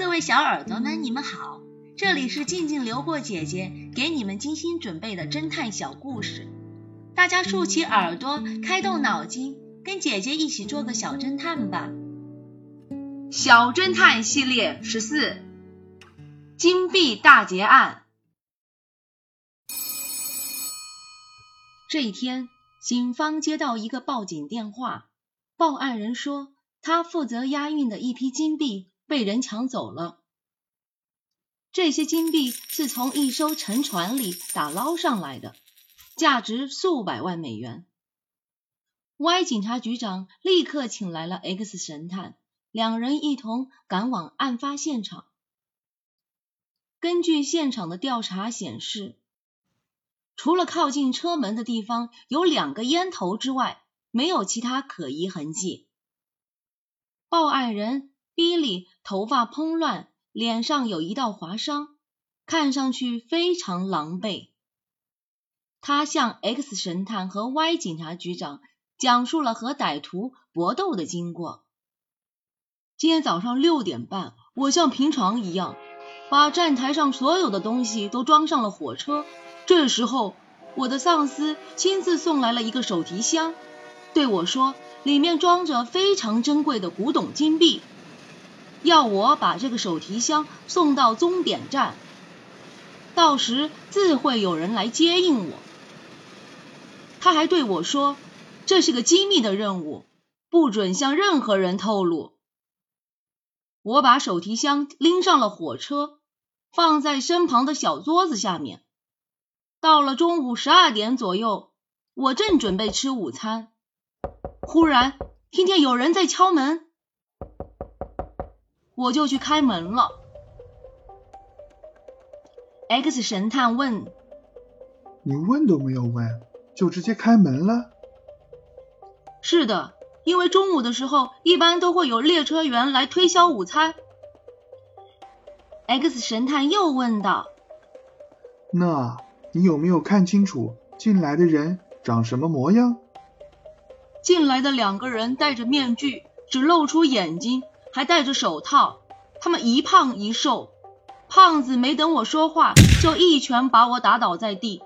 各位小耳朵们，你们好，这里是静静流过姐姐给你们精心准备的侦探小故事，大家竖起耳朵，开动脑筋，跟姐姐一起做个小侦探吧。小侦探系列十四：金币大劫案。这一天，警方接到一个报警电话，报案人说他负责押运的一批金币。被人抢走了。这些金币是从一艘沉船里打捞上来的，价值数百万美元。Y 警察局长立刻请来了 X 神探，两人一同赶往案发现场。根据现场的调查显示，除了靠近车门的地方有两个烟头之外，没有其他可疑痕迹。报案人。比利头发蓬乱，脸上有一道划伤，看上去非常狼狈。他向 X 神探和 Y 警察局长讲述了和歹徒搏斗的经过。今天早上六点半，我像平常一样把站台上所有的东西都装上了火车。这时候，我的上司亲自送来了一个手提箱，对我说，里面装着非常珍贵的古董金币。要我把这个手提箱送到终点站，到时自会有人来接应我。他还对我说，这是个机密的任务，不准向任何人透露。我把手提箱拎上了火车，放在身旁的小桌子下面。到了中午十二点左右，我正准备吃午餐，忽然听见有人在敲门。我就去开门了。X 神探问：“你问都没有问，就直接开门了？”“是的，因为中午的时候一般都会有列车员来推销午餐。”X 神探又问道：“那你有没有看清楚进来的人长什么模样？”“进来的两个人戴着面具，只露出眼睛。”还戴着手套，他们一胖一瘦。胖子没等我说话，就一拳把我打倒在地，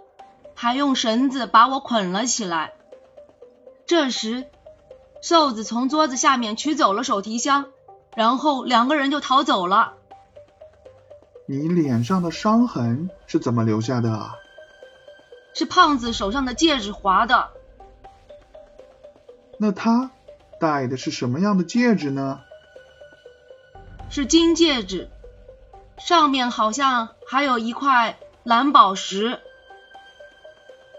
还用绳子把我捆了起来。这时，瘦子从桌子下面取走了手提箱，然后两个人就逃走了。你脸上的伤痕是怎么留下的啊？是胖子手上的戒指划的。那他戴的是什么样的戒指呢？是金戒指，上面好像还有一块蓝宝石。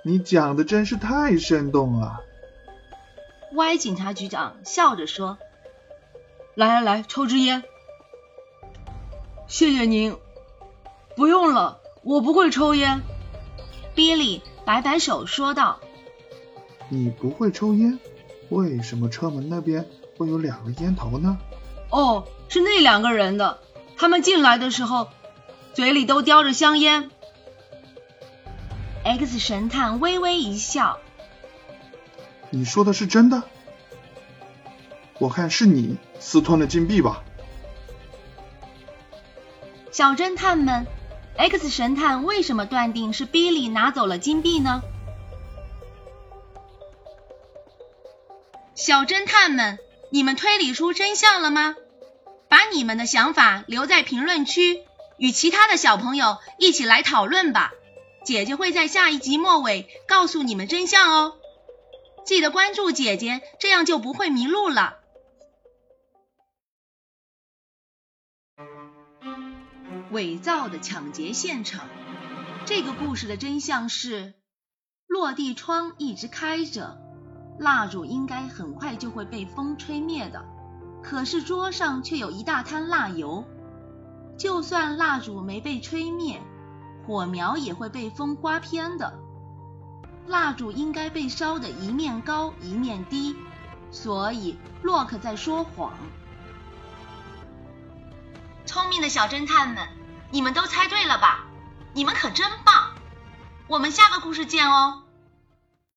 你讲的真是太生动了。歪警察局长笑着说：“来来来，抽支烟。”谢谢您。不用了，我不会抽烟。Billy 摆摆手说道：“你不会抽烟？为什么车门那边会有两个烟头呢？”哦。是那两个人的，他们进来的时候嘴里都叼着香烟。X 神探微微一笑：“你说的是真的？我看是你私吞了金币吧。”小侦探们，X 神探为什么断定是 Billy 拿走了金币呢？小侦探们，你们推理出真相了吗？把你们的想法留在评论区，与其他的小朋友一起来讨论吧。姐姐会在下一集末尾告诉你们真相哦。记得关注姐姐，这样就不会迷路了。伪造的抢劫现场，这个故事的真相是：落地窗一直开着，蜡烛应该很快就会被风吹灭的。可是桌上却有一大滩蜡油，就算蜡烛没被吹灭，火苗也会被风刮偏的。蜡烛应该被烧得一面高一面低，所以洛克在说谎。聪明的小侦探们，你们都猜对了吧？你们可真棒！我们下个故事见哦。